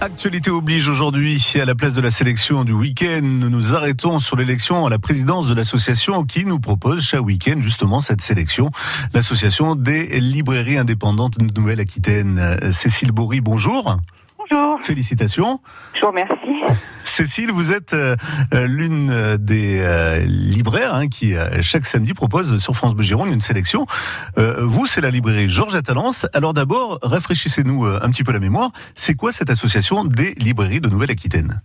Actualité oblige aujourd'hui à la place de la sélection du week-end. Nous nous arrêtons sur l'élection à la présidence de l'association qui nous propose chaque week-end justement cette sélection. L'association des librairies indépendantes de Nouvelle-Aquitaine. Cécile Bory, bonjour. Bonjour. Félicitations. Je vous remercie. Cécile, vous êtes euh, l'une des euh, libraires hein, qui euh, chaque samedi propose sur France Bleu Gironde une sélection. vous, c'est la librairie Georges Attalance. Alors d'abord, rafraîchissez-nous un petit peu la mémoire. C'est quoi cette association des librairies de Nouvelle-Aquitaine?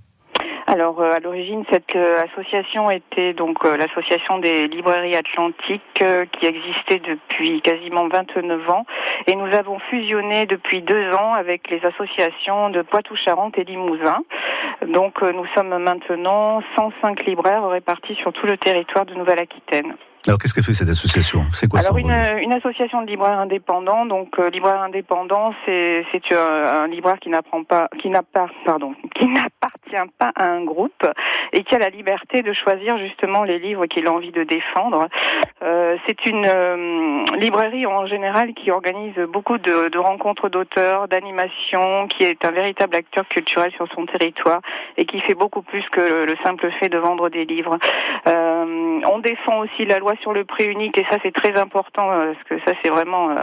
Alors à l'origine, cette association était donc l'association des librairies atlantiques qui existait depuis quasiment 29 ans et nous avons fusionné depuis deux ans avec les associations de Poitou-Charentes et Limousin. Donc euh, nous sommes maintenant 105 libraires répartis sur tout le territoire de Nouvelle-Aquitaine. Alors qu'est-ce que fait cette association? C'est quoi Alors une, une, association de libraires indépendants. Donc euh, libraire indépendant, c'est c'est un, un, libraire qui n'apprend pas, qui n'a pas, pardon, qui n'appartient pas à un groupe et qui a la liberté de choisir justement les livres qu'il a envie de défendre. Euh, c'est une euh, librairie en général qui organise beaucoup de, de rencontres d'auteurs, d'animation, qui est un véritable acteur culturel sur son territoire et qui fait beaucoup plus que le simple fait de vendre des livres. Euh, on défend aussi la loi sur le prix unique et ça c'est très important euh, parce que ça c'est vraiment euh,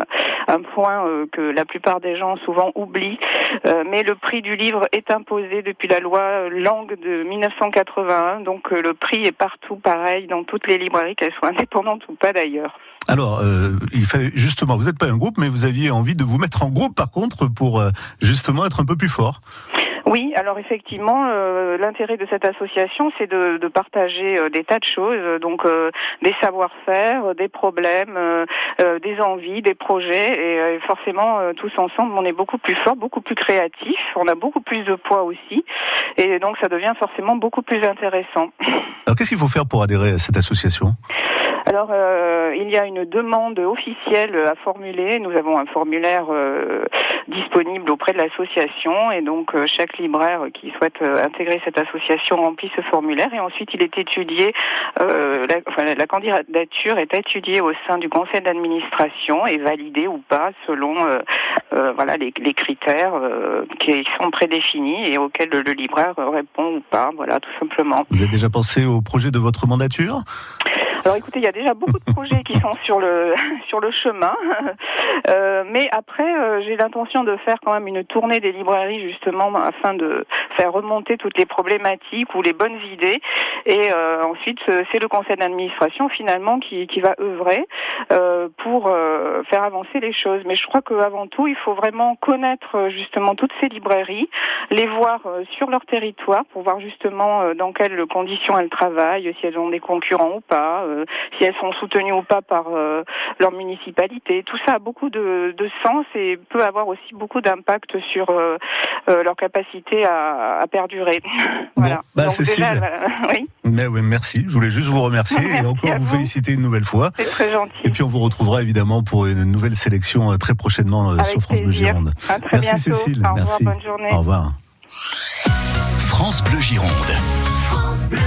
un point euh, que la plupart des gens souvent oublient. mais le prix du livre est imposé depuis la loi Langue de 1981, donc le prix est partout pareil dans toutes les librairies, qu'elles soient indépendantes ou pas d'ailleurs. Alors, il fallait justement, vous n'êtes pas un groupe, mais vous aviez envie de vous mettre en groupe par contre pour justement être un peu plus fort. Oui, alors effectivement, euh, l'intérêt de cette association, c'est de, de, partager euh, des tas de choses, donc euh, des savoir-faire, des problèmes, des envies, des projets, et forcément, tous ensemble, on est beaucoup plus fort, beaucoup plus créatif, on a beaucoup plus de poids aussi, et donc ça devient forcément beaucoup plus intéressant. Alors qu'est-ce qu'il faut faire pour adhérer à cette association? Alors, euh, il y a une demande officielle à formuler. Nous avons un formulaire euh, disponible auprès de l'association et donc euh, chaque libraire qui souhaite intégrer cette association remplit ce formulaire et ensuite il est étudié. La, enfin, la, candidature est étudiée au sein du conseil d'administration et validée ou pas selon voilà les, les critères qui sont prédéfinis et auxquels le, le libraire répond ou pas. Voilà, tout simplement. Vous avez déjà pensé au projet de votre mandature? Alors écoutez, il y a déjà beaucoup de projets qui sont sur le sur le chemin, euh, mais après euh, j'ai l'intention de faire quand même une tournée des librairies justement afin de faire remonter toutes les problématiques ou les bonnes idées, et euh, ensuite c'est le conseil d'administration finalement qui qui va œuvrer euh, pour euh, faire avancer les choses. Mais je crois qu'avant tout il faut vraiment connaître justement toutes ces librairies, les voir sur leur territoire pour voir justement dans quelles conditions elles travaillent, si elles ont des concurrents ou pas euh, si elles sont soutenues ou pas par euh, leur municipalité. Tout ça a beaucoup de, de sens et peut avoir aussi beaucoup d'impact sur euh, leur capacité à, à perdurer. voilà. Bah, Donc déjà, oui. Mais oui, merci. Je voulais juste vous remercier et encore vous, féliciter une nouvelle fois. C'est très gentil. Et puis on vous retrouvera évidemment pour une nouvelle sélection très prochainement Avec sur France Bleu Gironde. merci bientôt. Cécile. Au merci. Revoir, bonne journée. Au revoir. France Bleu Gironde. France Bleu.